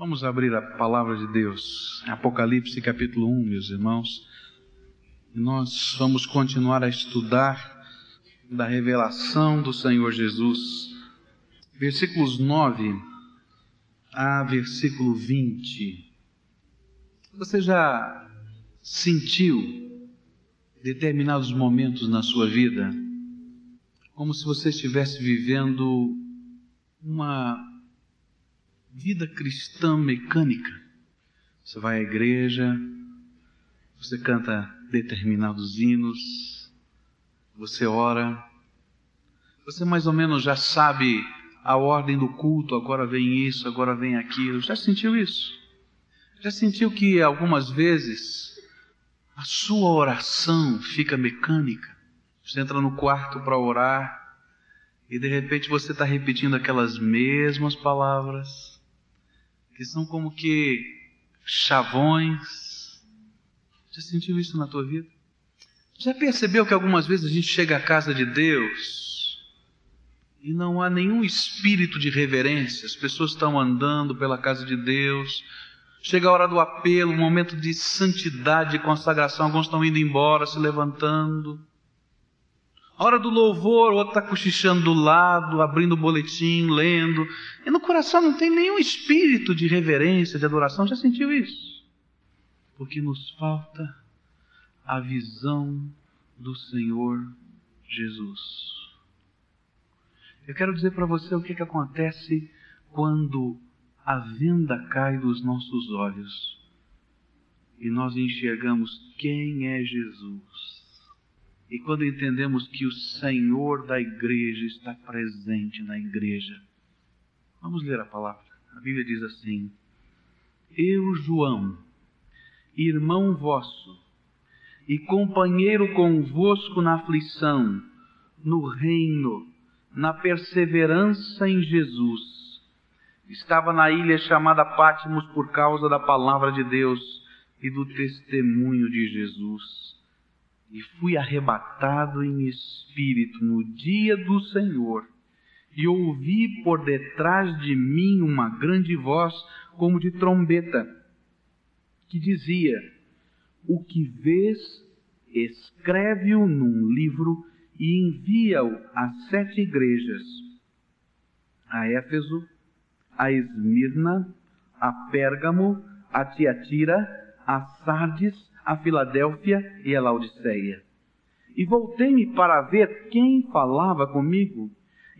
Vamos abrir a palavra de Deus, Apocalipse capítulo 1, meus irmãos. Nós vamos continuar a estudar da revelação do Senhor Jesus, versículos 9 a versículo 20. Você já sentiu determinados momentos na sua vida como se você estivesse vivendo uma vida cristã mecânica. Você vai à igreja, você canta determinados hinos, você ora, você mais ou menos já sabe a ordem do culto, agora vem isso, agora vem aquilo. Já sentiu isso? Já sentiu que algumas vezes a sua oração fica mecânica? Você entra no quarto para orar e de repente você está repetindo aquelas mesmas palavras que são como que chavões. Já sentiu isso na tua vida? Já percebeu que algumas vezes a gente chega à casa de Deus e não há nenhum espírito de reverência, as pessoas estão andando pela casa de Deus, chega a hora do apelo, um momento de santidade, de consagração, alguns estão indo embora, se levantando. A hora do louvor, o outro está cochichando do lado, abrindo o boletim, lendo. E no coração não tem nenhum espírito de reverência, de adoração. Já sentiu isso? Porque nos falta a visão do Senhor Jesus. Eu quero dizer para você o que, que acontece quando a venda cai dos nossos olhos e nós enxergamos quem é Jesus e quando entendemos que o Senhor da igreja está presente na igreja, vamos ler a palavra. A Bíblia diz assim: Eu, João, irmão vosso, e companheiro convosco na aflição, no reino, na perseverança em Jesus, estava na ilha chamada Pátimos por causa da palavra de Deus e do testemunho de Jesus e fui arrebatado em espírito no dia do Senhor, e ouvi por detrás de mim uma grande voz, como de trombeta, que dizia: O que vês, escreve-o num livro e envia-o às sete igrejas: a Éfeso, a Esmirna, a Pérgamo, a Tiatira, a Sardes, a Filadélfia e a Laodiceia. E voltei-me para ver quem falava comigo.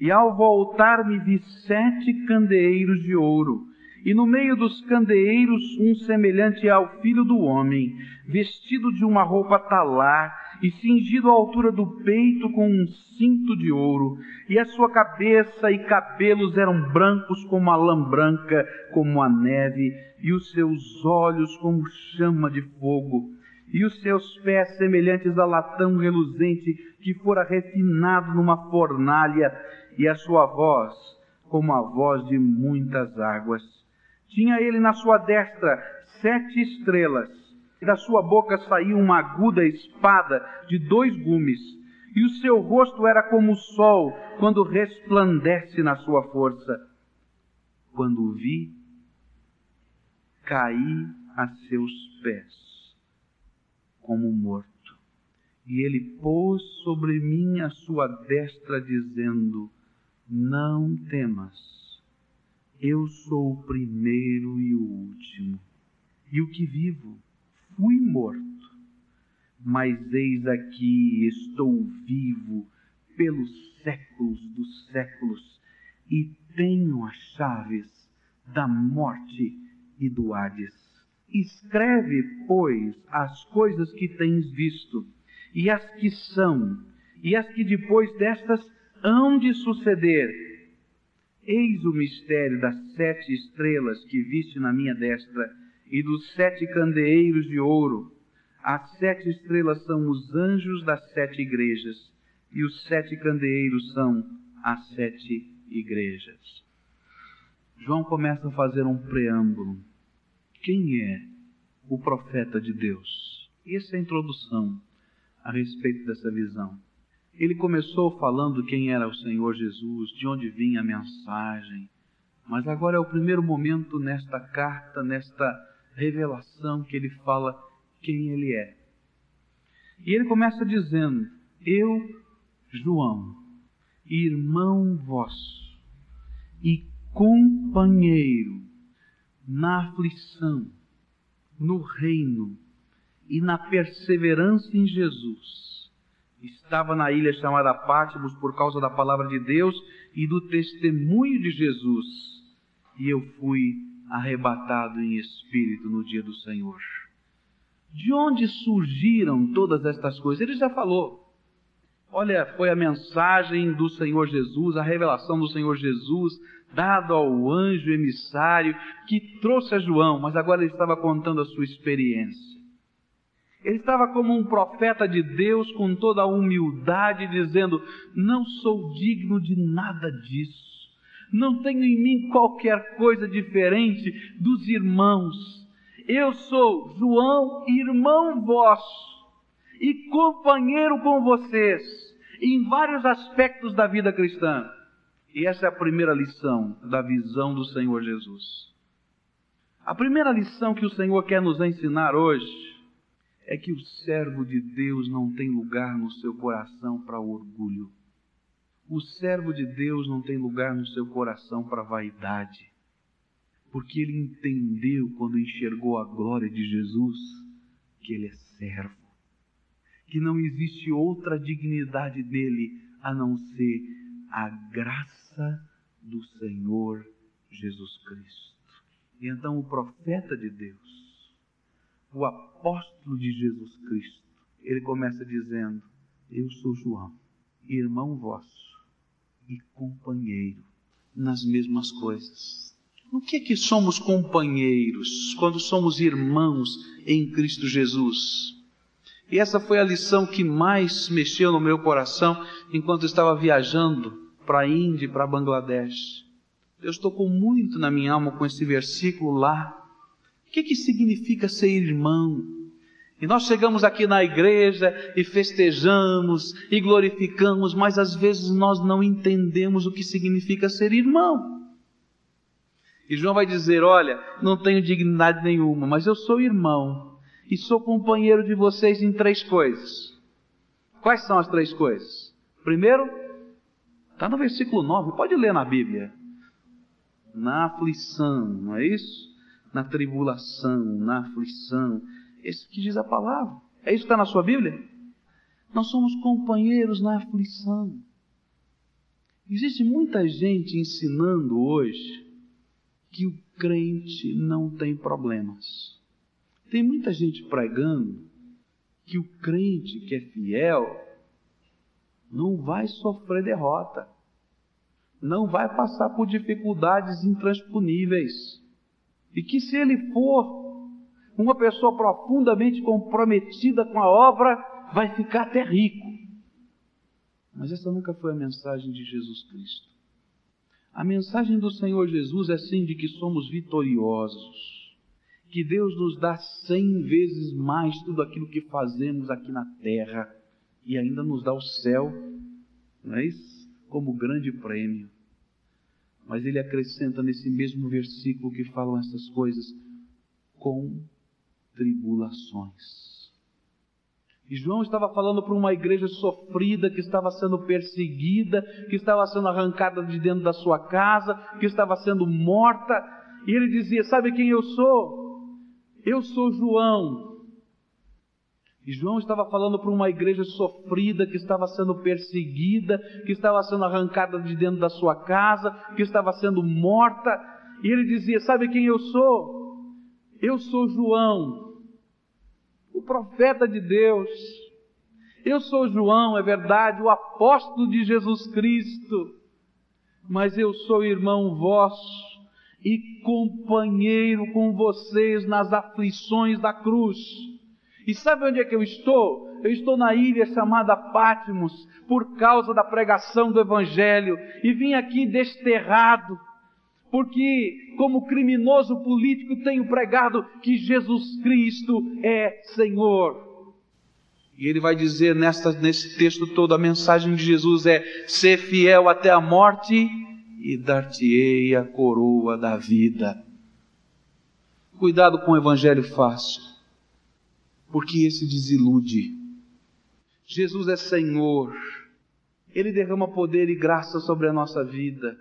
E ao voltar-me vi sete candeeiros de ouro, e no meio dos candeeiros um semelhante ao filho do homem, vestido de uma roupa talar e cingido à altura do peito com um cinto de ouro, e a sua cabeça e cabelos eram brancos como a lã branca, como a neve, e os seus olhos como chama de fogo, e os seus pés semelhantes a latão reluzente que fora refinado numa fornalha, e a sua voz como a voz de muitas águas. Tinha ele na sua destra sete estrelas, e da sua boca saía uma aguda espada de dois gumes, e o seu rosto era como o sol quando resplandece na sua força. Quando o vi, caí a seus pés como morto. E ele pôs sobre mim a sua destra, dizendo: Não temas, eu sou o primeiro e o último, e o que vivo, fui morto. Mas eis aqui estou vivo pelos séculos dos séculos, e tenho as chaves da morte e do Hades. Escreve, pois, as coisas que tens visto, e as que são, e as que depois destas hão de suceder. Eis o mistério das sete estrelas que viste na minha destra, e dos sete candeeiros de ouro. As sete estrelas são os anjos das sete igrejas, e os sete candeeiros são as sete igrejas. João começa a fazer um preâmbulo quem é o profeta de Deus? Essa é a introdução a respeito dessa visão. Ele começou falando quem era o Senhor Jesus, de onde vinha a mensagem, Mas agora é o primeiro momento nesta carta, nesta revelação, que ele fala quem ele é. E ele começa dizendo: Eu, João, irmão vosso e companheiro na aflição, no reino e na perseverança em Jesus. Estava na ilha chamada Pátimos por causa da palavra de Deus e do testemunho de Jesus. E eu fui arrebatado em espírito no dia do Senhor. De onde surgiram todas estas coisas? Ele já falou. Olha, foi a mensagem do Senhor Jesus, a revelação do Senhor Jesus, dado ao anjo emissário que trouxe a João, mas agora ele estava contando a sua experiência. Ele estava como um profeta de Deus com toda a humildade, dizendo: Não sou digno de nada disso. Não tenho em mim qualquer coisa diferente dos irmãos. Eu sou João, irmão vosso, e companheiro com vocês em vários aspectos da vida cristã. E essa é a primeira lição da visão do Senhor Jesus. A primeira lição que o Senhor quer nos ensinar hoje é que o servo de Deus não tem lugar no seu coração para orgulho. O servo de Deus não tem lugar no seu coração para vaidade. Porque ele entendeu, quando enxergou a glória de Jesus, que ele é servo. Que não existe outra dignidade dele a não ser a graça do Senhor Jesus Cristo. E então o profeta de Deus, o apóstolo de Jesus Cristo, ele começa dizendo: Eu sou João, irmão vosso e companheiro nas mesmas coisas. No que é que somos companheiros quando somos irmãos em Cristo Jesus? E essa foi a lição que mais mexeu no meu coração enquanto estava viajando para a Índia e para Bangladesh. Eu estou com muito na minha alma com esse versículo lá. O que, que significa ser irmão? E nós chegamos aqui na igreja e festejamos e glorificamos, mas às vezes nós não entendemos o que significa ser irmão. E João vai dizer: Olha, não tenho dignidade nenhuma, mas eu sou irmão e sou companheiro de vocês em três coisas. Quais são as três coisas? Primeiro, está no versículo 9, pode ler na Bíblia. Na aflição, não é isso? Na tribulação, na aflição. Esse que diz a palavra. É isso que está na sua Bíblia? Nós somos companheiros na aflição. Existe muita gente ensinando hoje que o crente não tem problemas. Tem muita gente pregando que o crente que é fiel não vai sofrer derrota, não vai passar por dificuldades intransponíveis, e que se ele for uma pessoa profundamente comprometida com a obra, vai ficar até rico. Mas essa nunca foi a mensagem de Jesus Cristo. A mensagem do Senhor Jesus é sim de que somos vitoriosos que Deus nos dá cem vezes mais tudo aquilo que fazemos aqui na terra e ainda nos dá o céu, não é isso? Como grande prêmio. Mas ele acrescenta nesse mesmo versículo que falam essas coisas, com tribulações. E João estava falando para uma igreja sofrida, que estava sendo perseguida, que estava sendo arrancada de dentro da sua casa, que estava sendo morta. E ele dizia: Sabe quem eu sou? Eu sou João. E João estava falando para uma igreja sofrida, que estava sendo perseguida, que estava sendo arrancada de dentro da sua casa, que estava sendo morta. E ele dizia: Sabe quem eu sou? Eu sou João, o profeta de Deus. Eu sou João, é verdade, o apóstolo de Jesus Cristo. Mas eu sou irmão vosso e companheiro com vocês nas aflições da cruz. E sabe onde é que eu estou? Eu estou na ilha chamada Pátimos por causa da pregação do Evangelho e vim aqui desterrado, porque, como criminoso político, tenho pregado que Jesus Cristo é Senhor. E ele vai dizer nesta, nesse texto todo: a mensagem de Jesus é ser fiel até a morte e dar-te-ei a coroa da vida. Cuidado com o evangelho fácil, porque esse desilude. Jesus é Senhor, Ele derrama poder e graça sobre a nossa vida.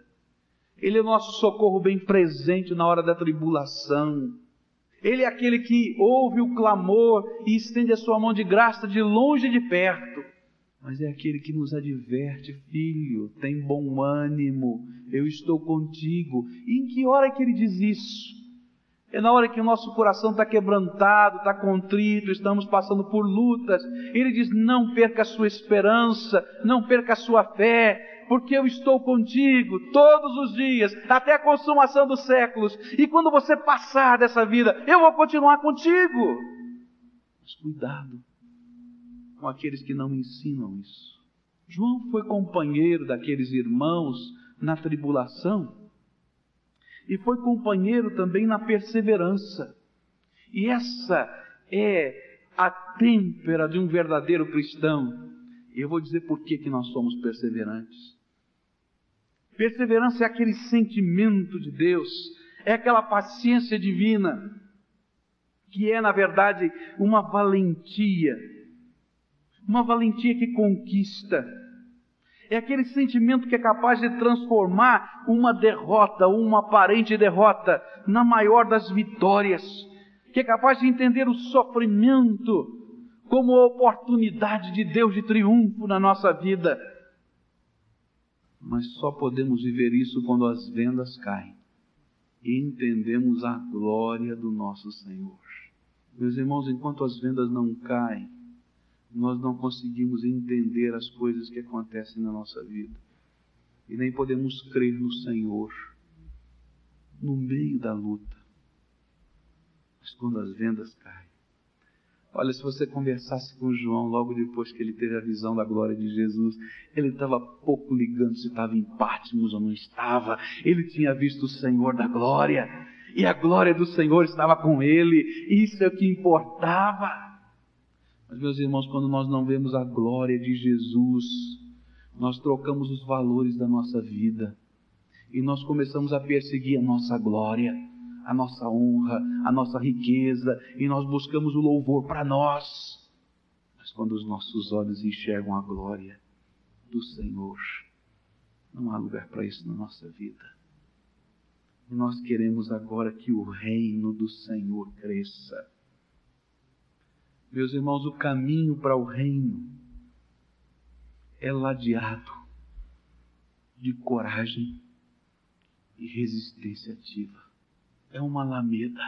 Ele é o nosso socorro bem presente na hora da tribulação. Ele é aquele que ouve o clamor e estende a sua mão de graça de longe e de perto. Mas é aquele que nos adverte, filho, tem bom ânimo, eu estou contigo. E em que hora que ele diz isso? É na hora que o nosso coração está quebrantado, está contrito, estamos passando por lutas. Ele diz: não perca a sua esperança, não perca a sua fé, porque eu estou contigo todos os dias, até a consumação dos séculos. E quando você passar dessa vida, eu vou continuar contigo. Mas cuidado com aqueles que não ensinam isso. João foi companheiro daqueles irmãos na tribulação e foi companheiro também na perseverança. E essa é a têmpera de um verdadeiro cristão. Eu vou dizer por que, que nós somos perseverantes. Perseverança é aquele sentimento de Deus, é aquela paciência divina, que é, na verdade, uma valentia, uma valentia que conquista. É aquele sentimento que é capaz de transformar uma derrota, uma aparente derrota, na maior das vitórias, que é capaz de entender o sofrimento como oportunidade de Deus de triunfo na nossa vida mas só podemos viver isso quando as vendas caem e entendemos a glória do nosso Senhor. Meus irmãos, enquanto as vendas não caem, nós não conseguimos entender as coisas que acontecem na nossa vida e nem podemos crer no Senhor no meio da luta. Mas quando as vendas caem, Olha, se você conversasse com João logo depois que ele teve a visão da glória de Jesus, ele estava pouco ligando se estava em Patmos ou não estava. Ele tinha visto o Senhor da glória e a glória do Senhor estava com ele. Isso é o que importava. Mas, meus irmãos, quando nós não vemos a glória de Jesus, nós trocamos os valores da nossa vida e nós começamos a perseguir a nossa glória a nossa honra, a nossa riqueza, e nós buscamos o louvor para nós. Mas quando os nossos olhos enxergam a glória do Senhor, não há lugar para isso na nossa vida. E nós queremos agora que o reino do Senhor cresça. Meus irmãos, o caminho para o reino é ladeado de coragem e resistência ativa é uma alameda.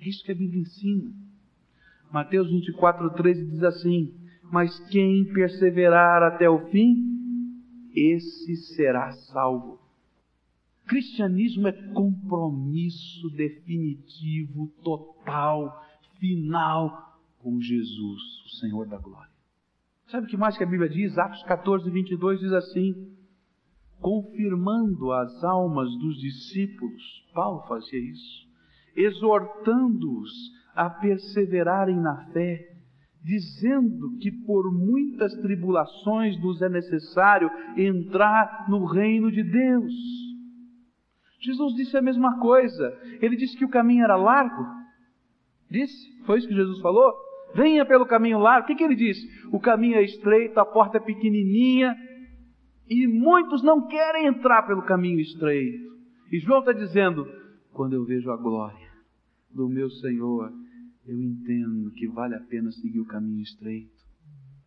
É isso que a Bíblia ensina. Mateus 24, 13 diz assim: Mas quem perseverar até o fim, esse será salvo. Cristianismo é compromisso definitivo, total, final com Jesus, o Senhor da glória. Sabe o que mais que a Bíblia diz? Atos 14, 22 diz assim: confirmando as almas dos discípulos, Paulo fazia isso, exortando-os a perseverarem na fé, dizendo que por muitas tribulações nos é necessário entrar no reino de Deus. Jesus disse a mesma coisa, ele disse que o caminho era largo. Disse? Foi isso que Jesus falou? Venha pelo caminho largo. O que, que ele disse? O caminho é estreito, a porta é pequenininha, e muitos não querem entrar pelo caminho estreito. E João está dizendo: quando eu vejo a glória do meu Senhor, eu entendo que vale a pena seguir o caminho estreito.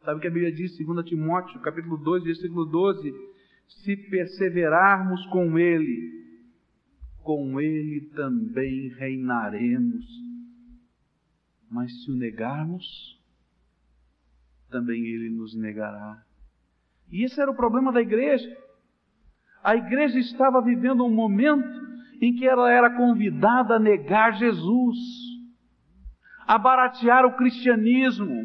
Sabe o que a Bíblia diz, 2 Timóteo, capítulo 2, versículo 12? Se perseverarmos com Ele, com Ele também reinaremos. Mas se o negarmos, também Ele nos negará. E esse era o problema da igreja. A igreja estava vivendo um momento em que ela era convidada a negar Jesus, a baratear o cristianismo.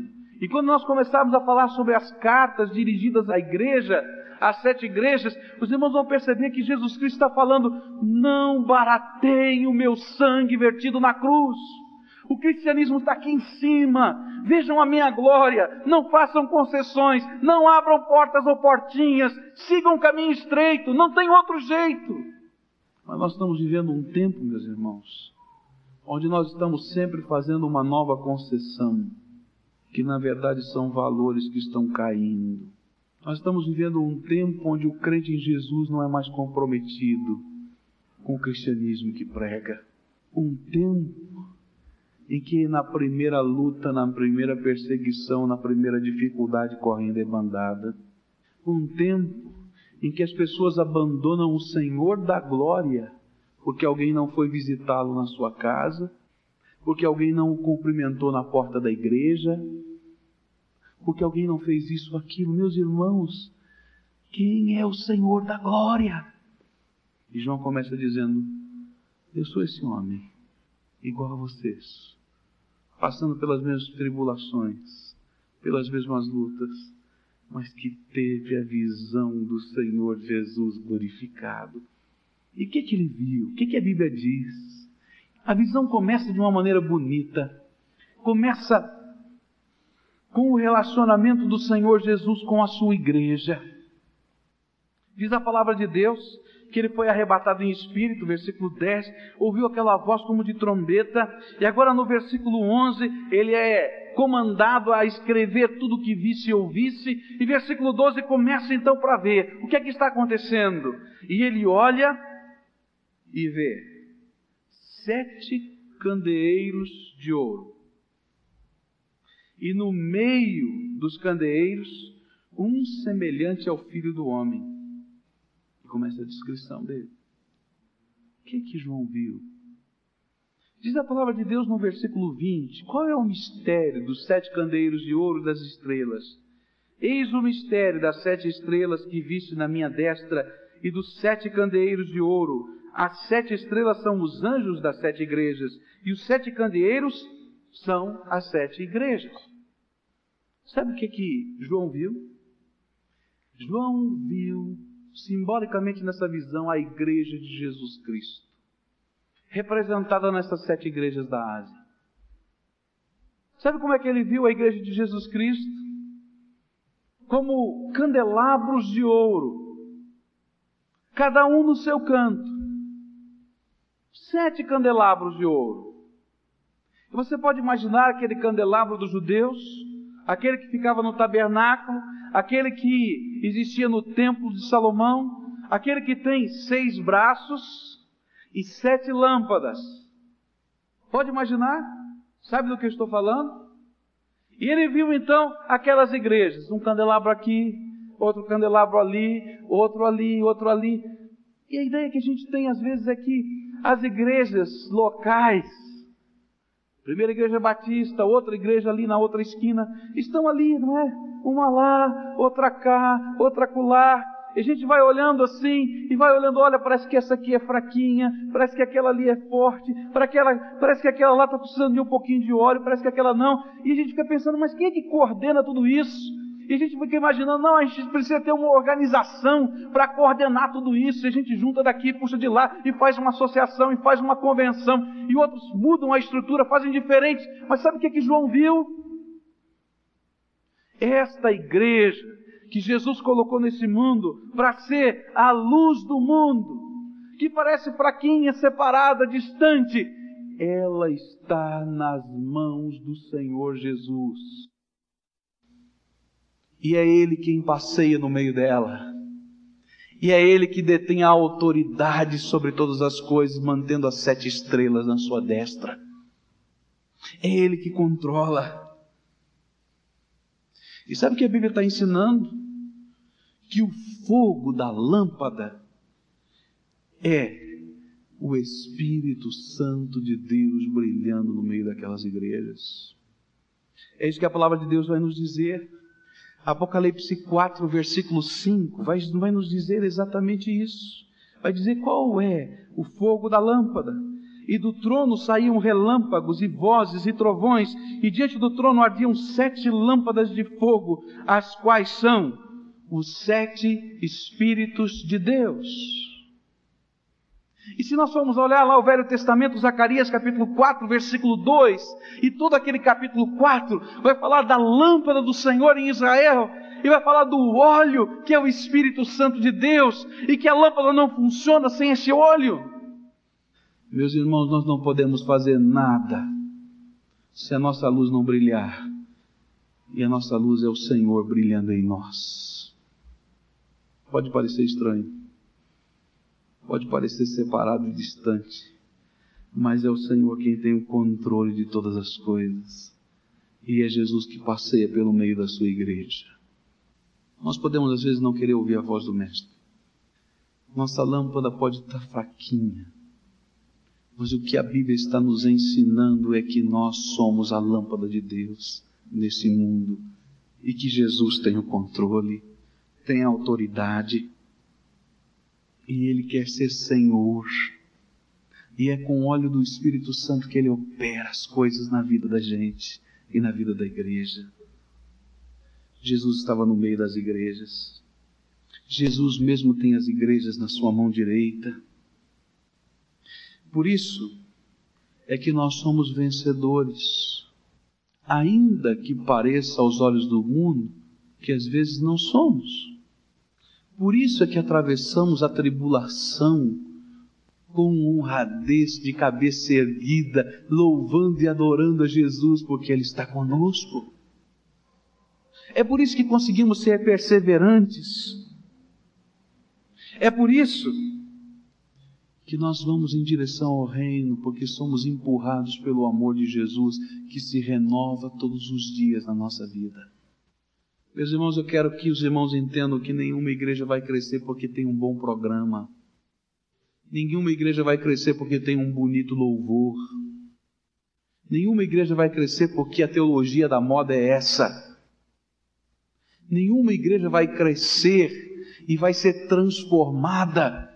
E quando nós começarmos a falar sobre as cartas dirigidas à igreja, às sete igrejas, os irmãos vão perceber que Jesus Cristo está falando: não barateiem o meu sangue vertido na cruz. O cristianismo está aqui em cima. Vejam a minha glória. Não façam concessões. Não abram portas ou portinhas. Sigam o caminho estreito. Não tem outro jeito. Mas nós estamos vivendo um tempo, meus irmãos, onde nós estamos sempre fazendo uma nova concessão, que na verdade são valores que estão caindo. Nós estamos vivendo um tempo onde o crente em Jesus não é mais comprometido com o cristianismo que prega. Um tempo em que na primeira luta, na primeira perseguição, na primeira dificuldade correm debandada. Um tempo em que as pessoas abandonam o Senhor da glória porque alguém não foi visitá-lo na sua casa, porque alguém não o cumprimentou na porta da igreja, porque alguém não fez isso ou aquilo. Meus irmãos, quem é o Senhor da glória? E João começa dizendo: Eu sou esse homem, igual a vocês, passando pelas mesmas tribulações, pelas mesmas lutas, mas que teve a visão do Senhor Jesus glorificado. E o que, que ele viu? O que, que a Bíblia diz? A visão começa de uma maneira bonita. Começa com o relacionamento do Senhor Jesus com a sua igreja. Diz a palavra de Deus que ele foi arrebatado em espírito, versículo 10, ouviu aquela voz como de trombeta, e agora no versículo 11, ele é comandado a escrever tudo o que visse e ouvisse, e versículo 12 começa então para ver o que é que está acontecendo. E ele olha e vê sete candeeiros de ouro. E no meio dos candeeiros, um semelhante ao filho do homem. Começa a descrição dele. O que que João viu? Diz a palavra de Deus no versículo 20: Qual é o mistério dos sete candeeiros de ouro das estrelas? Eis o mistério das sete estrelas que viste na minha destra e dos sete candeeiros de ouro. As sete estrelas são os anjos das sete igrejas, e os sete candeeiros são as sete igrejas. Sabe o que, que João viu? João viu, simbolicamente nessa visão, a igreja de Jesus Cristo, representada nessas sete igrejas da Ásia. Sabe como é que ele viu a igreja de Jesus Cristo? Como candelabros de ouro, cada um no seu canto sete candelabros de ouro. E você pode imaginar aquele candelabro dos judeus, aquele que ficava no tabernáculo, aquele que existia no templo de Salomão, aquele que tem seis braços e sete lâmpadas. Pode imaginar? Sabe do que eu estou falando? E ele viu então aquelas igrejas, um candelabro aqui, outro candelabro ali, outro ali, outro ali. E a ideia que a gente tem às vezes é que as igrejas locais, primeira igreja batista, outra igreja ali na outra esquina, estão ali, não é? Uma lá, outra cá, outra acolá. E a gente vai olhando assim, e vai olhando, olha, parece que essa aqui é fraquinha, parece que aquela ali é forte, parece que aquela lá está precisando de um pouquinho de óleo, parece que aquela não. E a gente fica pensando, mas quem é que coordena tudo isso? E a gente fica imaginando, não, a gente precisa ter uma organização para coordenar tudo isso. E a gente junta daqui, puxa de lá, e faz uma associação, e faz uma convenção. E outros mudam a estrutura, fazem diferente. Mas sabe o que, é que João viu? Esta igreja que Jesus colocou nesse mundo para ser a luz do mundo, que parece fraquinha, separada, distante, ela está nas mãos do Senhor Jesus e é Ele quem passeia no meio dela. E é Ele que detém a autoridade sobre todas as coisas, mantendo as sete estrelas na sua destra. É Ele que controla. E sabe o que a Bíblia está ensinando? Que o fogo da lâmpada é o Espírito Santo de Deus brilhando no meio daquelas igrejas. É isso que a palavra de Deus vai nos dizer. Apocalipse 4, versículo 5, vai, vai nos dizer exatamente isso. Vai dizer qual é o fogo da lâmpada. E do trono saíam relâmpagos e vozes e trovões, e diante do trono ardiam sete lâmpadas de fogo, as quais são os sete Espíritos de Deus. E se nós formos olhar lá o Velho Testamento, Zacarias capítulo 4, versículo 2, e todo aquele capítulo 4 vai falar da lâmpada do Senhor em Israel, e vai falar do óleo, que é o Espírito Santo de Deus, e que a lâmpada não funciona sem esse óleo. Meus irmãos, nós não podemos fazer nada se a nossa luz não brilhar. E a nossa luz é o Senhor brilhando em nós. Pode parecer estranho, pode parecer separado e distante, mas é o Senhor quem tem o controle de todas as coisas. E é Jesus que passeia pelo meio da sua igreja. Nós podemos às vezes não querer ouvir a voz do Mestre. Nossa lâmpada pode estar fraquinha. Mas o que a Bíblia está nos ensinando é que nós somos a lâmpada de Deus nesse mundo e que Jesus tem o controle, tem a autoridade e Ele quer ser Senhor. E é com o óleo do Espírito Santo que Ele opera as coisas na vida da gente e na vida da igreja. Jesus estava no meio das igrejas. Jesus mesmo tem as igrejas na sua mão direita. Por isso é que nós somos vencedores, ainda que pareça aos olhos do mundo que às vezes não somos. Por isso é que atravessamos a tribulação com honradez de cabeça erguida, louvando e adorando a Jesus, porque Ele está conosco. É por isso que conseguimos ser perseverantes. É por isso que nós vamos em direção ao reino, porque somos empurrados pelo amor de Jesus, que se renova todos os dias na nossa vida. Meus irmãos, eu quero que os irmãos entendam que nenhuma igreja vai crescer porque tem um bom programa. Nenhuma igreja vai crescer porque tem um bonito louvor. Nenhuma igreja vai crescer porque a teologia da moda é essa. Nenhuma igreja vai crescer e vai ser transformada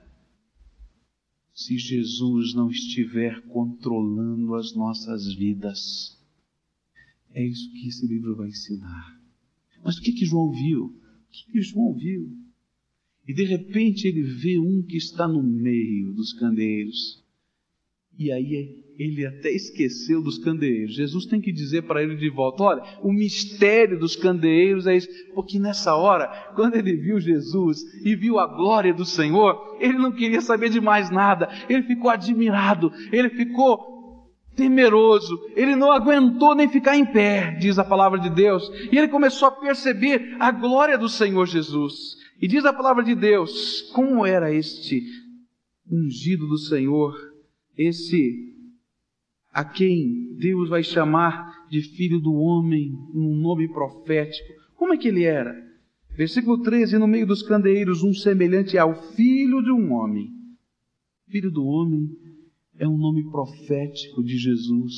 se Jesus não estiver controlando as nossas vidas. É isso que esse livro vai ensinar. Mas o que que João viu? O que, que João viu? E de repente ele vê um que está no meio dos candeeiros. E aí ele até esqueceu dos candeeiros. Jesus tem que dizer para ele de volta: olha, o mistério dos candeeiros é isso. Porque nessa hora, quando ele viu Jesus e viu a glória do Senhor, ele não queria saber de mais nada. Ele ficou admirado, ele ficou temeroso, ele não aguentou nem ficar em pé, diz a palavra de Deus. E ele começou a perceber a glória do Senhor Jesus. E diz a palavra de Deus: como era este ungido do Senhor, esse a quem Deus vai chamar de filho do homem, um nome profético. Como é que ele era? Versículo 13: No meio dos candeeiros, um semelhante ao filho de um homem. Filho do homem é um nome profético de Jesus.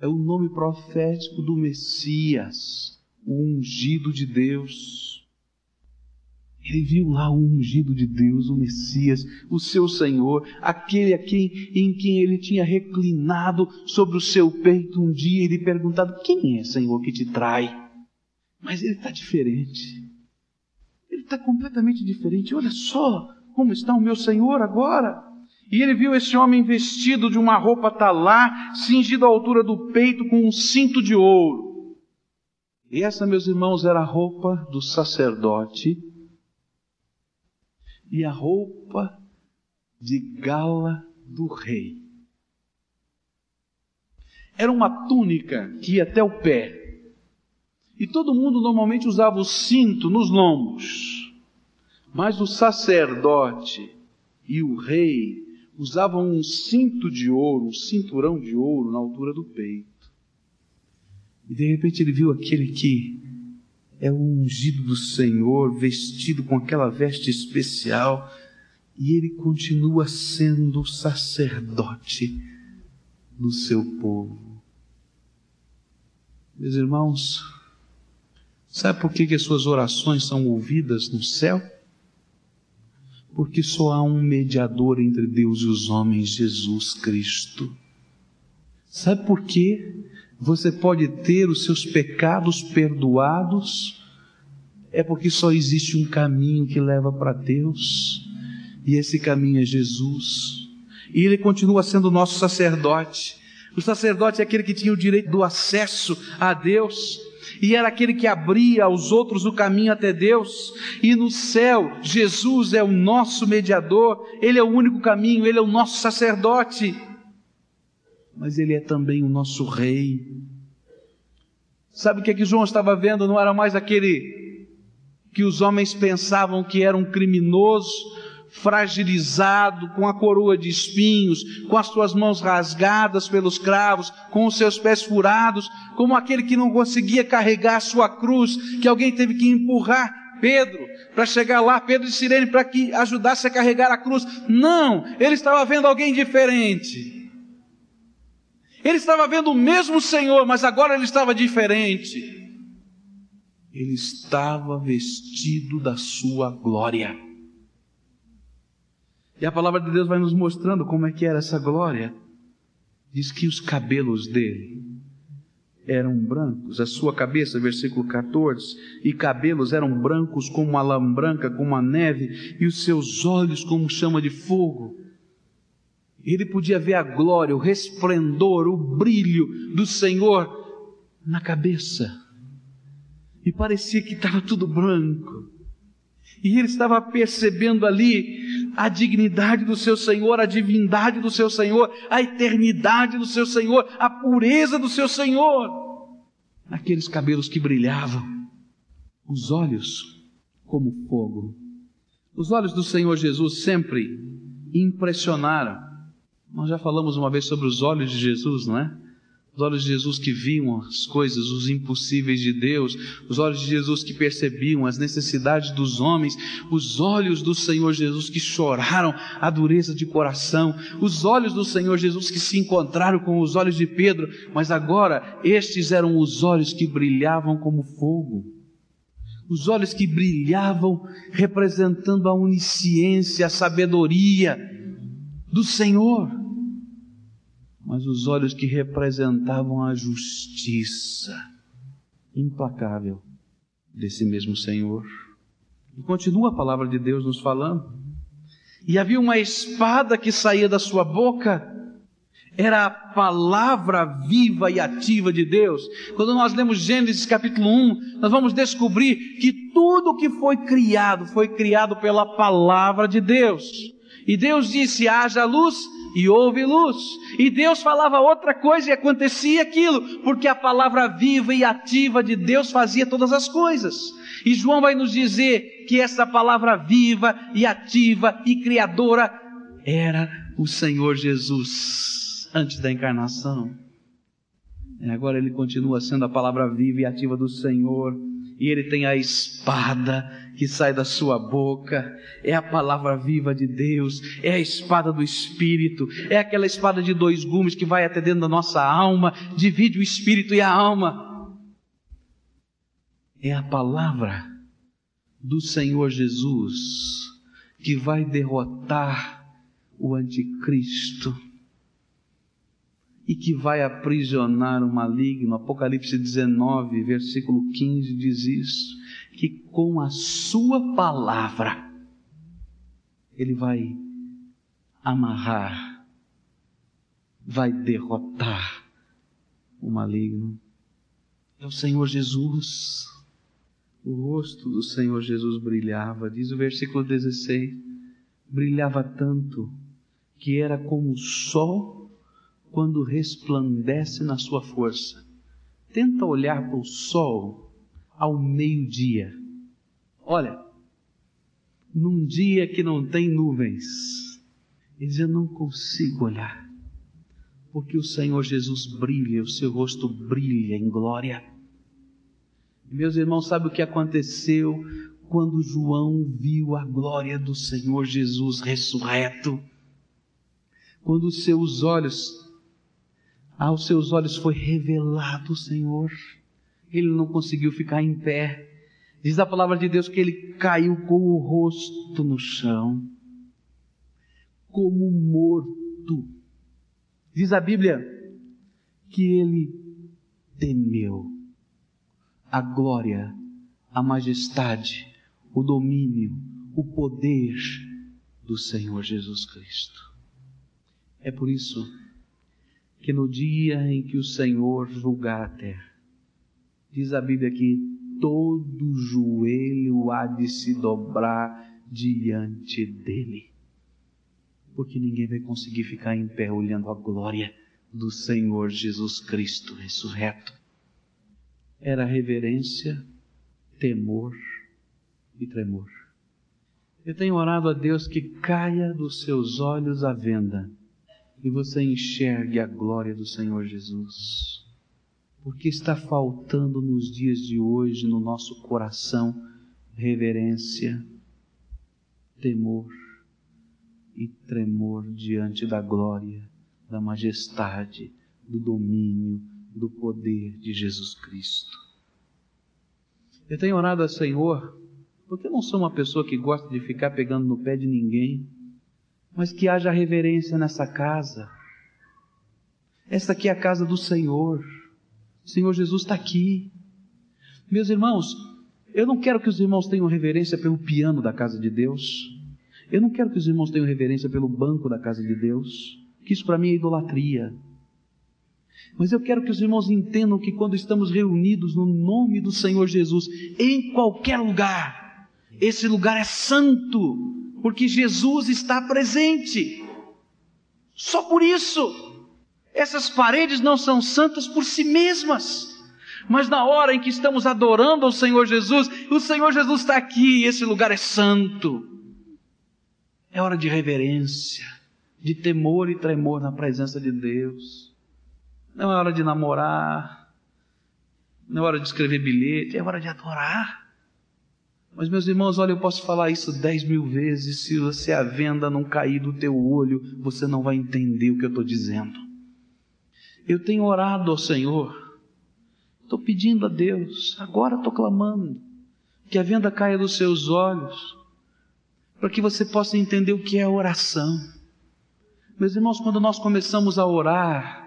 É o nome profético do Messias, o ungido de Deus. Ele viu lá o ungido de Deus, o Messias, o seu Senhor, aquele a quem, em quem ele tinha reclinado sobre o seu peito um dia e lhe perguntado: Quem é, Senhor, que te trai? Mas ele está diferente. Ele está completamente diferente. Olha só como está o meu Senhor agora. E ele viu esse homem vestido de uma roupa talá, cingido à altura do peito com um cinto de ouro. E essa, meus irmãos, era a roupa do sacerdote e a roupa de gala do rei. Era uma túnica que ia até o pé. E todo mundo normalmente usava o cinto nos lombos. Mas o sacerdote e o rei usavam um cinto de ouro, um cinturão de ouro na altura do peito. E de repente ele viu aquele que é o ungido do Senhor, vestido com aquela veste especial, e ele continua sendo sacerdote do seu povo. Meus irmãos, sabe por que, que as suas orações são ouvidas no céu? Porque só há um mediador entre Deus e os homens, Jesus Cristo. Sabe por quê? você pode ter os seus pecados perdoados, é porque só existe um caminho que leva para Deus. E esse caminho é Jesus. E ele continua sendo nosso sacerdote. O sacerdote é aquele que tinha o direito do acesso a Deus e era aquele que abria aos outros o caminho até Deus. E no céu, Jesus é o nosso mediador, ele é o único caminho, ele é o nosso sacerdote. Mas ele é também o nosso rei. Sabe o que, é que João estava vendo? Não era mais aquele que os homens pensavam que era um criminoso, fragilizado, com a coroa de espinhos, com as suas mãos rasgadas pelos cravos, com os seus pés furados, como aquele que não conseguia carregar a sua cruz, que alguém teve que empurrar Pedro para chegar lá, Pedro de Sirene, para que ajudasse a carregar a cruz. Não, ele estava vendo alguém diferente. Ele estava vendo o mesmo Senhor, mas agora ele estava diferente. Ele estava vestido da sua glória. E a palavra de Deus vai nos mostrando como é que era essa glória. Diz que os cabelos dele eram brancos, a sua cabeça, versículo 14, e cabelos eram brancos como a lã branca, como a neve, e os seus olhos como chama de fogo. Ele podia ver a glória, o resplendor, o brilho do Senhor na cabeça. E parecia que estava tudo branco. E ele estava percebendo ali a dignidade do seu Senhor, a divindade do seu Senhor, a eternidade do seu Senhor, a pureza do seu Senhor. Aqueles cabelos que brilhavam, os olhos como fogo. Os olhos do Senhor Jesus sempre impressionaram. Nós já falamos uma vez sobre os olhos de Jesus, não é? Os olhos de Jesus que viam as coisas, os impossíveis de Deus, os olhos de Jesus que percebiam as necessidades dos homens, os olhos do Senhor Jesus que choraram a dureza de coração, os olhos do Senhor Jesus que se encontraram com os olhos de Pedro, mas agora estes eram os olhos que brilhavam como fogo. Os olhos que brilhavam representando a onisciência, a sabedoria do Senhor mas os olhos que representavam a justiça implacável desse mesmo Senhor. E continua a palavra de Deus nos falando. E havia uma espada que saía da sua boca, era a palavra viva e ativa de Deus. Quando nós lemos Gênesis capítulo 1, nós vamos descobrir que tudo que foi criado foi criado pela palavra de Deus. E Deus disse: haja luz e houve luz. E Deus falava outra coisa e acontecia aquilo, porque a palavra viva e ativa de Deus fazia todas as coisas. E João vai nos dizer que essa palavra viva e ativa e criadora era o Senhor Jesus antes da encarnação. E agora ele continua sendo a palavra viva e ativa do Senhor e ele tem a espada que sai da sua boca, é a palavra viva de Deus, é a espada do Espírito, é aquela espada de dois gumes que vai até dentro da nossa alma, divide o Espírito e a alma. É a palavra do Senhor Jesus que vai derrotar o Anticristo e que vai aprisionar o maligno. Apocalipse 19, versículo 15 diz isso, que com a sua palavra ele vai amarrar, vai derrotar o maligno. É o Senhor Jesus. O rosto do Senhor Jesus brilhava, diz o versículo 16, brilhava tanto que era como o sol quando resplandece na sua força. Tenta olhar para o sol ao meio-dia. Olha, num dia que não tem nuvens, diz: Eu não consigo olhar, porque o Senhor Jesus brilha, o seu rosto brilha em glória. Meus irmãos, sabe o que aconteceu quando João viu a glória do Senhor Jesus ressurreto? Quando seus olhos aos seus olhos foi revelado o Senhor. Ele não conseguiu ficar em pé. Diz a palavra de Deus que ele caiu com o rosto no chão, como morto. Diz a Bíblia que ele temeu a glória, a majestade, o domínio, o poder do Senhor Jesus Cristo. É por isso que no dia em que o Senhor julgar a terra, diz a Bíblia que todo joelho há de se dobrar diante dele. Porque ninguém vai conseguir ficar em pé olhando a glória do Senhor Jesus Cristo ressurreto. Era reverência, temor e tremor. Eu tenho orado a Deus que caia dos seus olhos a venda e você enxergue a glória do Senhor Jesus. Porque está faltando nos dias de hoje no nosso coração reverência, temor e tremor diante da glória, da majestade, do domínio, do poder de Jesus Cristo. Eu tenho orado ao Senhor porque eu não sou uma pessoa que gosta de ficar pegando no pé de ninguém, mas que haja reverência nessa casa. Esta aqui é a casa do Senhor. O Senhor Jesus está aqui. Meus irmãos, eu não quero que os irmãos tenham reverência pelo piano da casa de Deus. Eu não quero que os irmãos tenham reverência pelo banco da casa de Deus, que isso para mim é idolatria. Mas eu quero que os irmãos entendam que quando estamos reunidos no nome do Senhor Jesus, em qualquer lugar, esse lugar é santo, porque Jesus está presente. Só por isso. Essas paredes não são santas por si mesmas. Mas na hora em que estamos adorando ao Senhor Jesus, o Senhor Jesus está aqui, esse lugar é santo. É hora de reverência, de temor e tremor na presença de Deus. Não é hora de namorar, não é hora de escrever bilhete, é hora de adorar. Mas, meus irmãos, olha, eu posso falar isso dez mil vezes. Se você a venda não cair do teu olho, você não vai entender o que eu estou dizendo. Eu tenho orado ao Senhor, estou pedindo a Deus, agora estou clamando, que a venda caia dos seus olhos, para que você possa entender o que é oração. Meus irmãos, quando nós começamos a orar,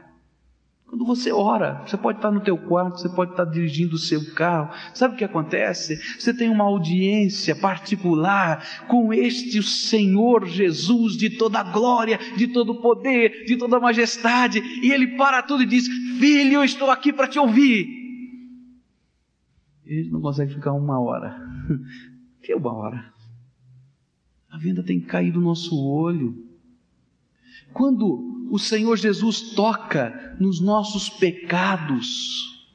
quando você ora, você pode estar no teu quarto, você pode estar dirigindo o seu carro. Sabe o que acontece? Você tem uma audiência particular com este Senhor Jesus de toda a glória, de todo o poder, de toda a majestade, e ele para tudo e diz: "Filho, eu estou aqui para te ouvir". E não consegue ficar uma hora. que uma hora? A venda tem caído no nosso olho. Quando o Senhor Jesus toca nos nossos pecados.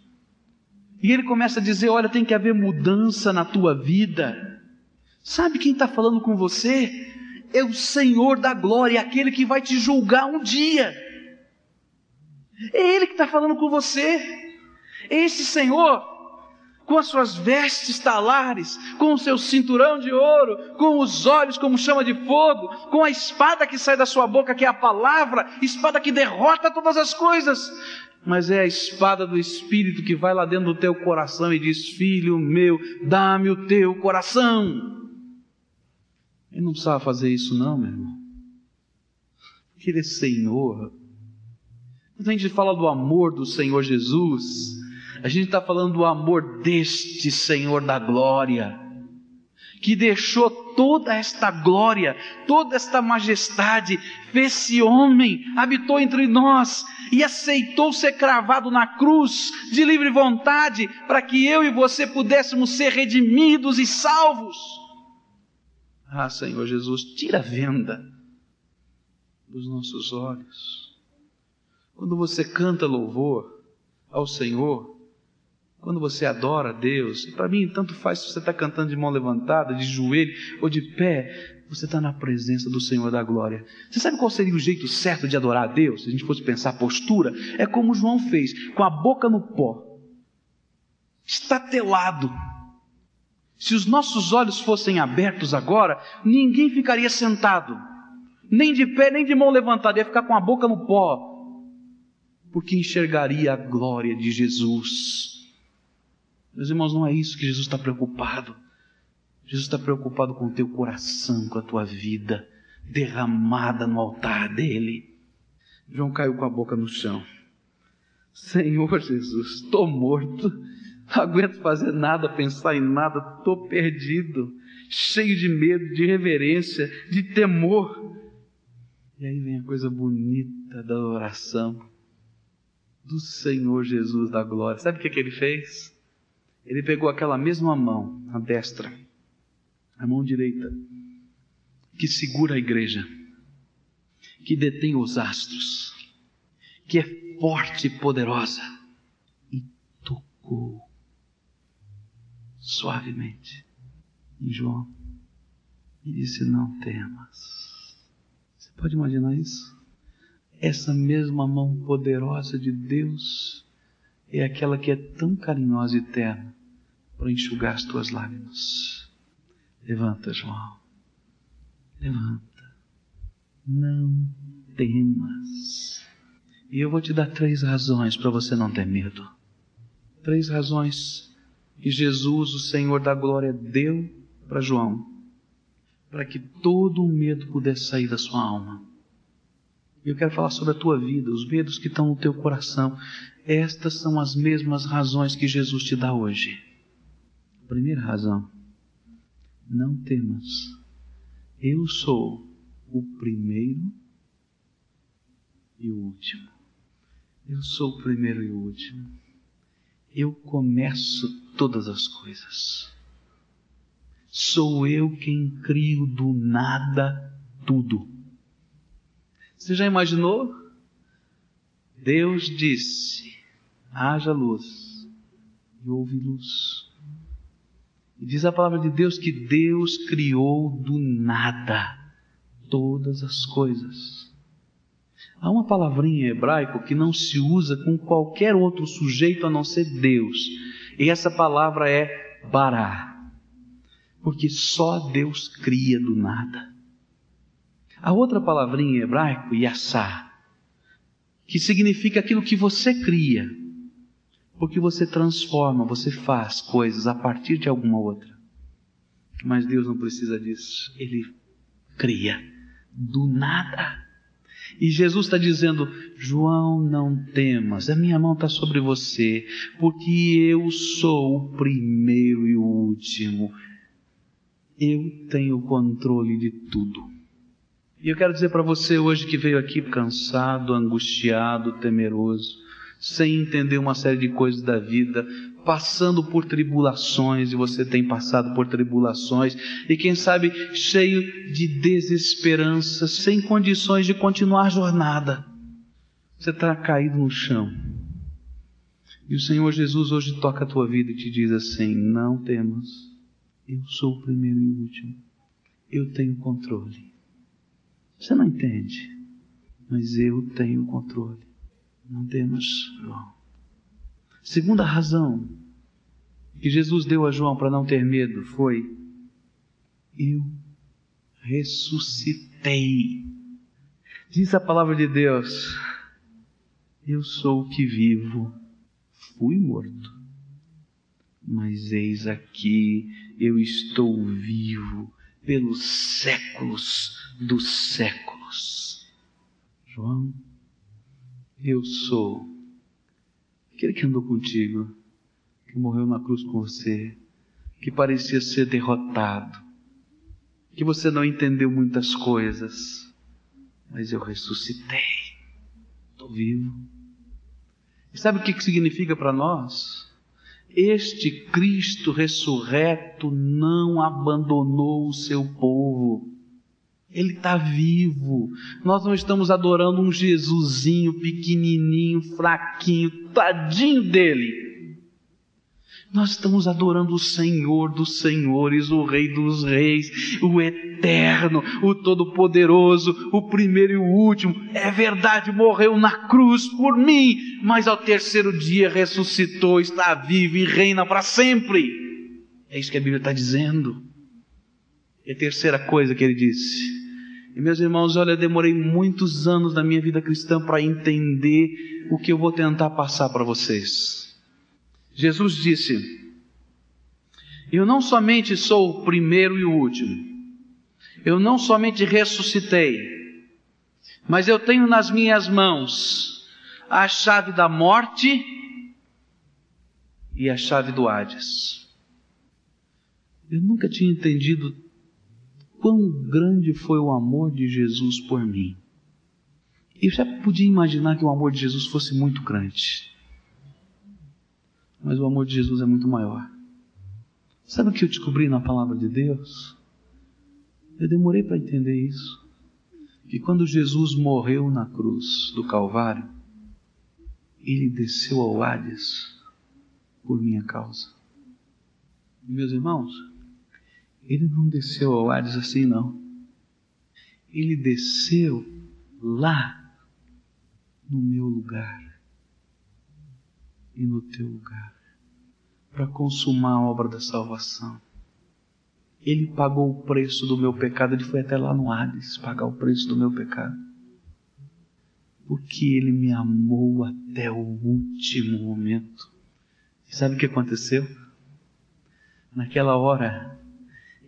E ele começa a dizer: Olha, tem que haver mudança na tua vida. Sabe quem está falando com você? É o Senhor da glória, aquele que vai te julgar um dia. É Ele que está falando com você. É esse Senhor com as suas vestes talares, com o seu cinturão de ouro, com os olhos como chama de fogo, com a espada que sai da sua boca, que é a palavra, espada que derrota todas as coisas. Mas é a espada do Espírito que vai lá dentro do teu coração e diz: Filho meu, dá-me o teu coração. Ele não precisava fazer isso, não, meu irmão. Porque Ele é Senhor. Quando a gente fala do amor do Senhor Jesus, a gente está falando do amor deste Senhor da glória, que deixou toda esta glória, toda esta majestade, fez-se homem, habitou entre nós e aceitou ser cravado na cruz de livre vontade, para que eu e você pudéssemos ser redimidos e salvos. Ah, Senhor Jesus, tira a venda dos nossos olhos. Quando você canta louvor ao Senhor, quando você adora a Deus, para mim tanto faz se você está cantando de mão levantada, de joelho ou de pé, você está na presença do Senhor da glória. Você sabe qual seria o jeito certo de adorar a Deus? Se a gente fosse pensar postura, é como João fez, com a boca no pó, estatelado. Se os nossos olhos fossem abertos agora, ninguém ficaria sentado, nem de pé, nem de mão levantada, ia ficar com a boca no pó, porque enxergaria a glória de Jesus. Meus irmãos, não é isso que Jesus está preocupado. Jesus está preocupado com o teu coração, com a tua vida derramada no altar dele. João caiu com a boca no chão. Senhor Jesus, estou morto. Não aguento fazer nada, pensar em nada, estou perdido, cheio de medo, de reverência, de temor. E aí vem a coisa bonita da oração do Senhor Jesus da glória. Sabe o que, que ele fez? Ele pegou aquela mesma mão, a destra, a mão direita, que segura a igreja, que detém os astros, que é forte e poderosa, e tocou suavemente em João e disse: Não temas. Você pode imaginar isso? Essa mesma mão poderosa de Deus é aquela que é tão carinhosa e terna para enxugar as tuas lágrimas. Levanta, João. Levanta. Não temas. E eu vou te dar três razões para você não ter medo. Três razões que Jesus, o Senhor da glória, deu para João, para que todo o medo pudesse sair da sua alma. Eu quero falar sobre a tua vida, os medos que estão no teu coração. Estas são as mesmas razões que Jesus te dá hoje. Primeira razão: não temas. Eu sou o primeiro e o último. Eu sou o primeiro e o último eu começo todas as coisas. Sou eu quem crio do nada tudo. Você já imaginou? Deus disse: haja luz, e houve luz. E diz a palavra de Deus que Deus criou do nada todas as coisas. Há uma palavrinha em hebraico que não se usa com qualquer outro sujeito a não ser Deus. E essa palavra é bará. Porque só Deus cria do nada. A outra palavrinha em hebraico, yassá, que significa aquilo que você cria. Porque você transforma, você faz coisas a partir de alguma outra. Mas Deus não precisa disso. Ele cria do nada. E Jesus está dizendo: João, não temas, a minha mão está sobre você, porque eu sou o primeiro e o último. Eu tenho o controle de tudo. E eu quero dizer para você hoje que veio aqui cansado, angustiado, temeroso, sem entender uma série de coisas da vida, passando por tribulações, e você tem passado por tribulações, e quem sabe cheio de desesperança, sem condições de continuar a jornada. Você está caído no chão. E o Senhor Jesus hoje toca a tua vida e te diz assim: Não temas, eu sou o primeiro e o último, eu tenho controle. Você não entende, mas eu tenho controle. Não João. Segunda razão que Jesus deu a João para não ter medo foi: Eu ressuscitei. Diz a palavra de Deus: Eu sou o que vivo, fui morto, mas eis aqui eu estou vivo pelos séculos dos séculos. João, eu sou aquele que andou contigo, que morreu na cruz com você, que parecia ser derrotado, que você não entendeu muitas coisas, mas eu ressuscitei, estou vivo. E sabe o que significa para nós? Este Cristo ressurreto não abandonou o seu povo. Ele está vivo. Nós não estamos adorando um Jesusinho pequenininho, fraquinho, tadinho dele. Nós estamos adorando o Senhor dos Senhores, o Rei dos Reis, o Eterno, o Todo-Poderoso, o primeiro e o último. É verdade, morreu na cruz por mim, mas ao terceiro dia ressuscitou, está vivo e reina para sempre. É isso que a Bíblia está dizendo. E a terceira coisa que ele disse: e meus irmãos, olha, eu demorei muitos anos da minha vida cristã para entender o que eu vou tentar passar para vocês. Jesus disse: Eu não somente sou o primeiro e o último, eu não somente ressuscitei, mas eu tenho nas minhas mãos a chave da morte e a chave do Hades. Eu nunca tinha entendido quão grande foi o amor de Jesus por mim. Eu já podia imaginar que o amor de Jesus fosse muito grande. Mas o amor de Jesus é muito maior. Sabe o que eu descobri na palavra de Deus? Eu demorei para entender isso. Que quando Jesus morreu na cruz do Calvário, ele desceu ao Hades por minha causa. Meus irmãos, ele não desceu ao Hades assim, não. Ele desceu lá no meu lugar e no teu lugar para consumar a obra da salvação. Ele pagou o preço do meu pecado, ele foi até lá no Hades pagar o preço do meu pecado. Porque ele me amou até o último momento. E sabe o que aconteceu? Naquela hora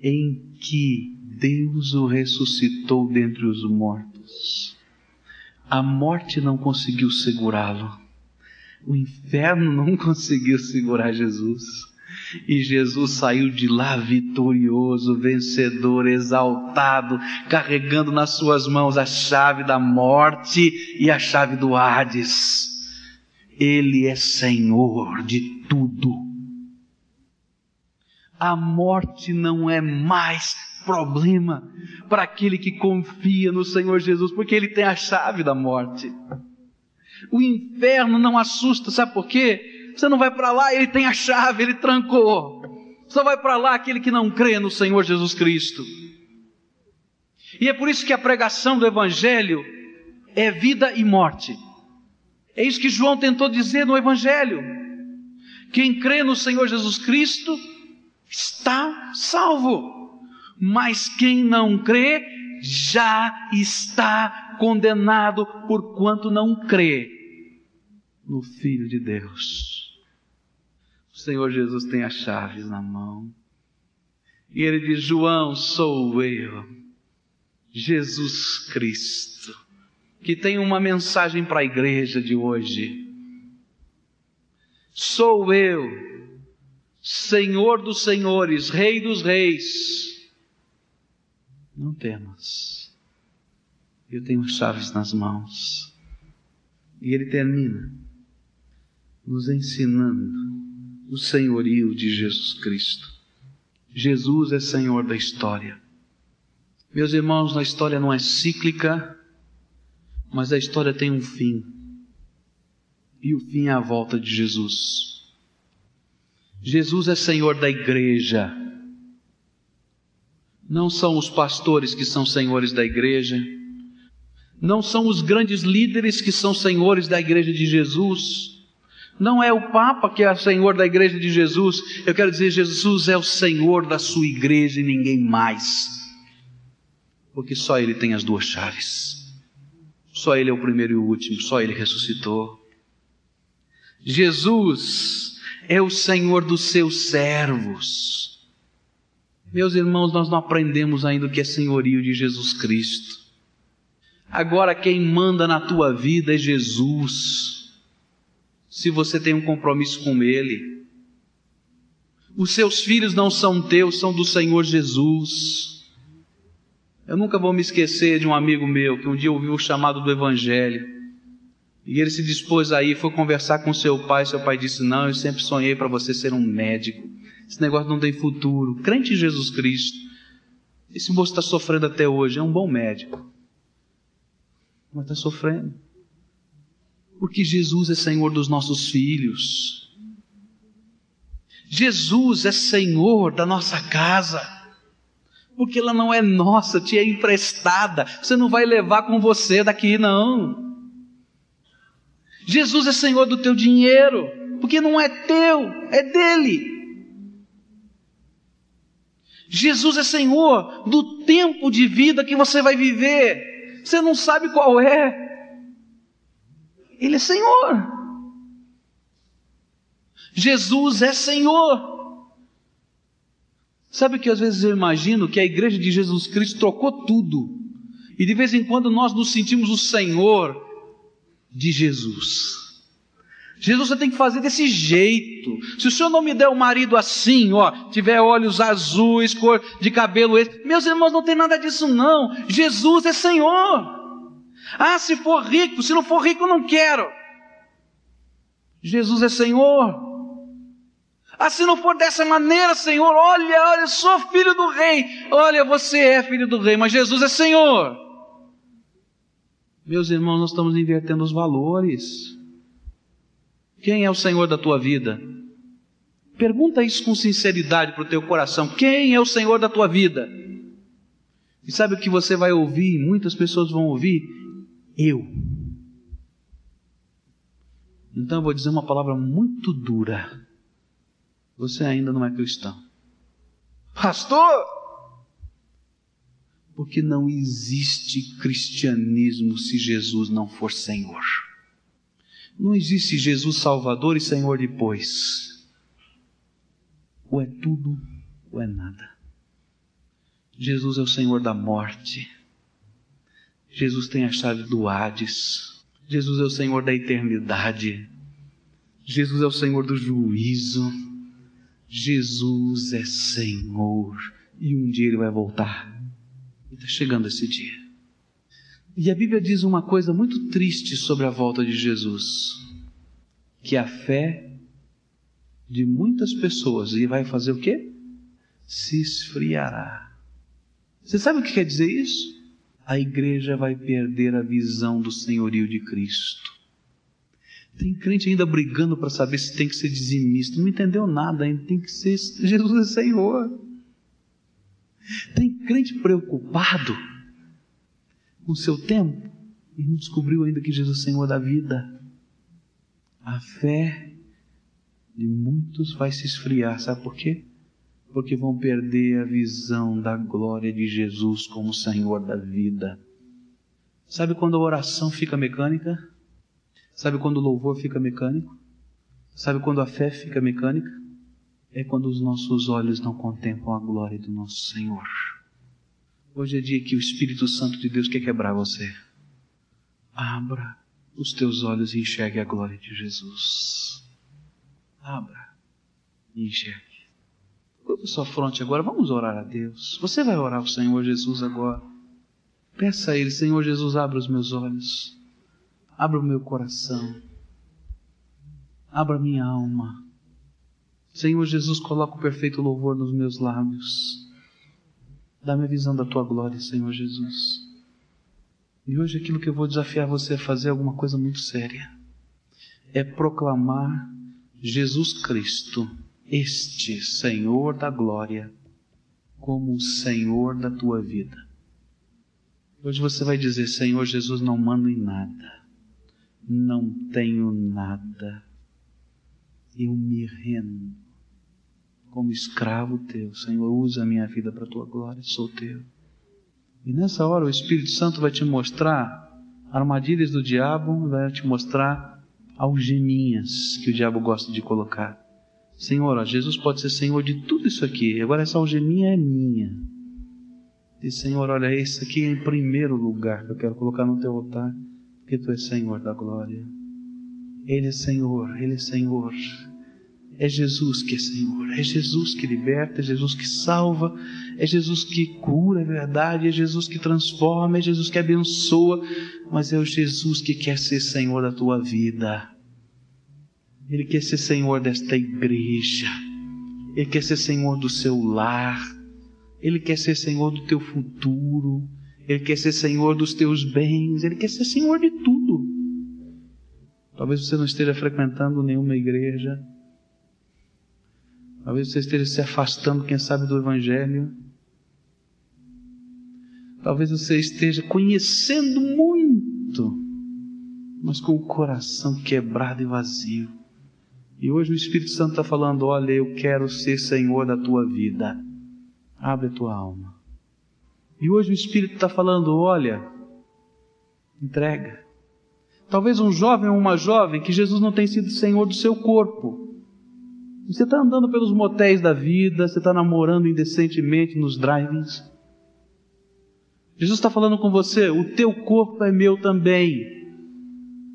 em que Deus o ressuscitou dentre os mortos, a morte não conseguiu segurá-lo. O inferno não conseguiu segurar Jesus. E Jesus saiu de lá vitorioso, vencedor, exaltado, carregando nas suas mãos a chave da morte e a chave do Hades. Ele é Senhor de tudo. A morte não é mais problema para aquele que confia no Senhor Jesus, porque Ele tem a chave da morte. O inferno não assusta, sabe por quê? Você não vai para lá, ele tem a chave, ele trancou. Só vai para lá aquele que não crê no Senhor Jesus Cristo. E é por isso que a pregação do Evangelho é vida e morte. É isso que João tentou dizer no Evangelho. Quem crê no Senhor Jesus Cristo está salvo mas quem não crê já está condenado por quanto não crê no Filho de Deus. O Senhor Jesus tem as chaves na mão. E ele diz: João, sou eu, Jesus Cristo, que tem uma mensagem para a igreja de hoje. Sou eu, Senhor dos senhores, Rei dos reis não temas. Eu tenho chaves nas mãos. E ele termina nos ensinando o senhorio de Jesus Cristo. Jesus é Senhor da história. Meus irmãos, a história não é cíclica, mas a história tem um fim. E o fim é a volta de Jesus. Jesus é Senhor da igreja. Não são os pastores que são senhores da igreja, não são os grandes líderes que são senhores da igreja de Jesus, não é o Papa que é senhor da igreja de Jesus. Eu quero dizer, Jesus é o senhor da sua igreja e ninguém mais, porque só Ele tem as duas chaves, só Ele é o primeiro e o último, só Ele ressuscitou. Jesus é o Senhor dos seus servos. Meus irmãos, nós não aprendemos ainda o que é senhorio de Jesus Cristo. Agora quem manda na tua vida é Jesus. Se você tem um compromisso com Ele. Os seus filhos não são teus, são do Senhor Jesus. Eu nunca vou me esquecer de um amigo meu que um dia ouviu o chamado do Evangelho. E ele se dispôs aí, foi conversar com seu pai. Seu pai disse: Não, eu sempre sonhei para você ser um médico. Esse negócio não tem futuro. Crente em Jesus Cristo. Esse moço está sofrendo até hoje. É um bom médico. Mas está sofrendo. Porque Jesus é Senhor dos nossos filhos. Jesus é Senhor da nossa casa. Porque ela não é nossa, te é emprestada. Você não vai levar com você daqui, não. Jesus é Senhor do teu dinheiro. Porque não é teu, é dele. Jesus é Senhor do tempo de vida que você vai viver. Você não sabe qual é. Ele é Senhor. Jesus é Senhor. Sabe que às vezes eu imagino que a igreja de Jesus Cristo trocou tudo. E de vez em quando nós nos sentimos o Senhor de Jesus. Jesus, você tem que fazer desse jeito. Se o senhor não me der um marido assim, ó, tiver olhos azuis, cor de cabelo esse, meus irmãos, não tem nada disso não. Jesus é Senhor. Ah, se for rico, se não for rico, eu não quero. Jesus é Senhor. Ah, se não for dessa maneira, Senhor, olha, olha, sou filho do rei. Olha, você é filho do rei, mas Jesus é Senhor. Meus irmãos, nós estamos invertendo os valores. Quem é o Senhor da tua vida? Pergunta isso com sinceridade para o teu coração. Quem é o Senhor da tua vida? E sabe o que você vai ouvir? Muitas pessoas vão ouvir. Eu. Então eu vou dizer uma palavra muito dura. Você ainda não é cristão. Pastor! Porque não existe cristianismo se Jesus não for Senhor. Não existe Jesus Salvador e Senhor depois. Ou é tudo ou é nada. Jesus é o Senhor da morte. Jesus tem a chave do Hades. Jesus é o Senhor da eternidade. Jesus é o Senhor do juízo. Jesus é Senhor. E um dia Ele vai voltar. Está chegando esse dia. E a Bíblia diz uma coisa muito triste sobre a volta de Jesus: que a fé de muitas pessoas e vai fazer o quê? Se esfriará. Você sabe o que quer dizer isso? A igreja vai perder a visão do senhorio de Cristo. Tem crente ainda brigando para saber se tem que ser dizimista. Não entendeu nada ainda. Tem que ser. Jesus é Senhor. Tem crente preocupado com o seu tempo e não descobriu ainda que Jesus é Senhor da vida. A fé de muitos vai se esfriar, sabe por quê? Porque vão perder a visão da glória de Jesus como Senhor da vida. Sabe quando a oração fica mecânica? Sabe quando o louvor fica mecânico? Sabe quando a fé fica mecânica? É quando os nossos olhos não contemplam a glória do nosso Senhor. Hoje é dia que o Espírito Santo de Deus quer quebrar você. Abra os teus olhos e enxergue a glória de Jesus. Abra e enxergue. Curva sua fronte agora, vamos orar a Deus. Você vai orar ao Senhor Jesus agora. Peça a Ele, Senhor Jesus, abra os meus olhos. Abra o meu coração. Abra minha alma. Senhor Jesus, coloca o perfeito louvor nos meus lábios. Dá-me a visão da tua glória, Senhor Jesus. E hoje aquilo que eu vou desafiar você a fazer é alguma coisa muito séria. É proclamar Jesus Cristo, este Senhor da glória, como o Senhor da tua vida. Hoje você vai dizer: Senhor Jesus, não mando em nada, não tenho nada, eu me rendo como escravo teu. Senhor, usa a minha vida para a tua glória, sou teu. E nessa hora o Espírito Santo vai te mostrar armadilhas do diabo, vai te mostrar algeminhas que o diabo gosta de colocar. Senhor, Jesus pode ser Senhor de tudo isso aqui, agora essa algeminha é minha. Diz, Senhor, olha, esse aqui é em primeiro lugar que eu quero colocar no teu altar, porque tu és Senhor da glória. Ele é Senhor, Ele é Senhor. É Jesus que é Senhor, é Jesus que liberta, é Jesus que salva, é Jesus que cura, é verdade, é Jesus que transforma, é Jesus que abençoa, mas é o Jesus que quer ser Senhor da tua vida. Ele quer ser Senhor desta igreja, Ele quer ser Senhor do seu lar, Ele quer ser Senhor do teu futuro, Ele quer ser Senhor dos teus bens, Ele quer ser Senhor de tudo. Talvez você não esteja frequentando nenhuma igreja, Talvez você esteja se afastando, quem sabe, do Evangelho. Talvez você esteja conhecendo muito, mas com o coração quebrado e vazio. E hoje o Espírito Santo está falando: Olha, eu quero ser Senhor da tua vida. Abre a tua alma. E hoje o Espírito está falando: Olha, entrega. Talvez um jovem ou uma jovem que Jesus não tem sido Senhor do seu corpo você está andando pelos motéis da vida, você está namorando indecentemente nos drive-ins. Jesus está falando com você: o teu corpo é meu também.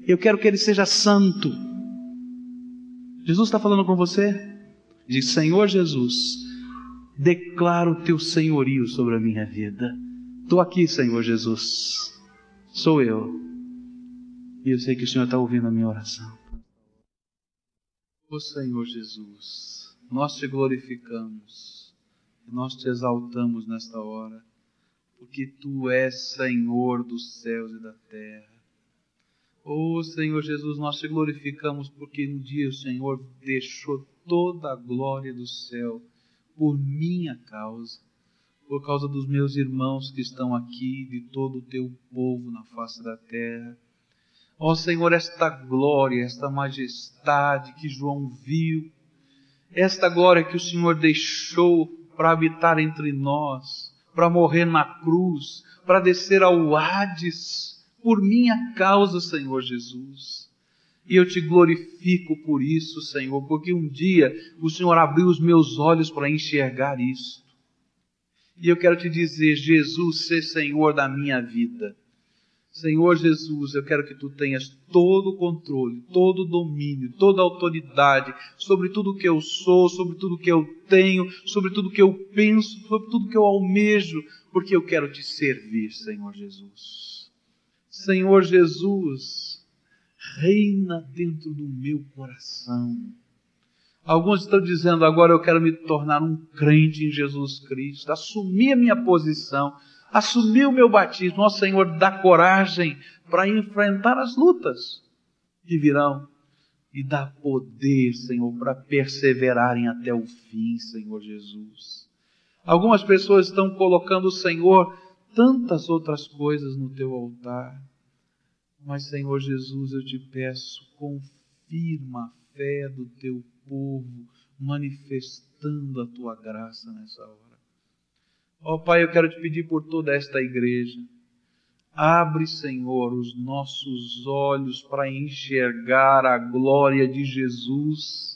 Eu quero que ele seja santo. Jesus está falando com você? Diz: Senhor Jesus, declaro o teu senhorio sobre a minha vida. Estou aqui, Senhor Jesus. Sou eu. E eu sei que o Senhor está ouvindo a minha oração. Ô Senhor Jesus, nós te glorificamos, nós te exaltamos nesta hora, porque tu és Senhor dos céus e da terra. Ô Senhor Jesus, nós te glorificamos porque um dia o Senhor deixou toda a glória do céu por minha causa, por causa dos meus irmãos que estão aqui, de todo o teu povo na face da terra. Ó Senhor, esta glória, esta majestade que João viu, esta glória que o Senhor deixou para habitar entre nós, para morrer na cruz, para descer ao Hades, por minha causa, Senhor Jesus. E eu te glorifico por isso, Senhor, porque um dia o Senhor abriu os meus olhos para enxergar isso. E eu quero te dizer, Jesus, ser Senhor da minha vida. Senhor Jesus, eu quero que tu tenhas todo o controle, todo o domínio, toda a autoridade sobre tudo que eu sou, sobre tudo que eu tenho, sobre tudo que eu penso, sobre tudo que eu almejo, porque eu quero te servir, Senhor Jesus. Senhor Jesus, reina dentro do meu coração. Alguns estão dizendo agora eu quero me tornar um crente em Jesus Cristo, assumir a minha posição, assumir o meu batismo. Ó Senhor, dá coragem para enfrentar as lutas que virão e dá poder, Senhor, para perseverarem até o fim, Senhor Jesus. Algumas pessoas estão colocando, Senhor, tantas outras coisas no teu altar. Mas, Senhor Jesus, eu te peço, confirma a fé do teu povo, manifestando a tua graça nessa hora. Ó oh, Pai, eu quero te pedir por toda esta igreja. Abre, Senhor, os nossos olhos para enxergar a glória de Jesus.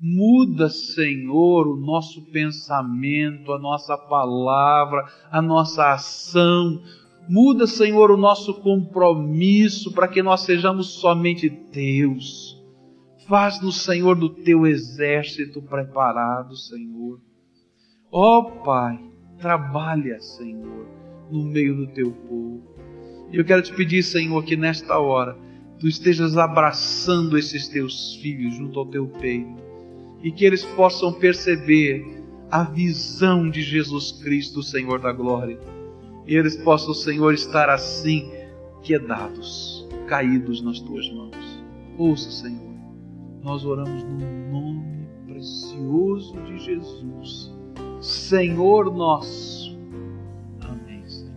Muda, Senhor, o nosso pensamento, a nossa palavra, a nossa ação, Muda, Senhor, o nosso compromisso para que nós sejamos somente Deus. Faz-nos, Senhor, do teu exército preparado, Senhor. Ó oh, Pai, trabalha, Senhor, no meio do teu povo. E eu quero te pedir, Senhor, que nesta hora tu estejas abraçando esses teus filhos junto ao teu peito e que eles possam perceber a visão de Jesus Cristo, Senhor da glória e eles possam, Senhor, estar assim, quedados, caídos nas tuas mãos. Ouça, Senhor, nós oramos no nome precioso de Jesus, Senhor nosso. Amém, Senhor.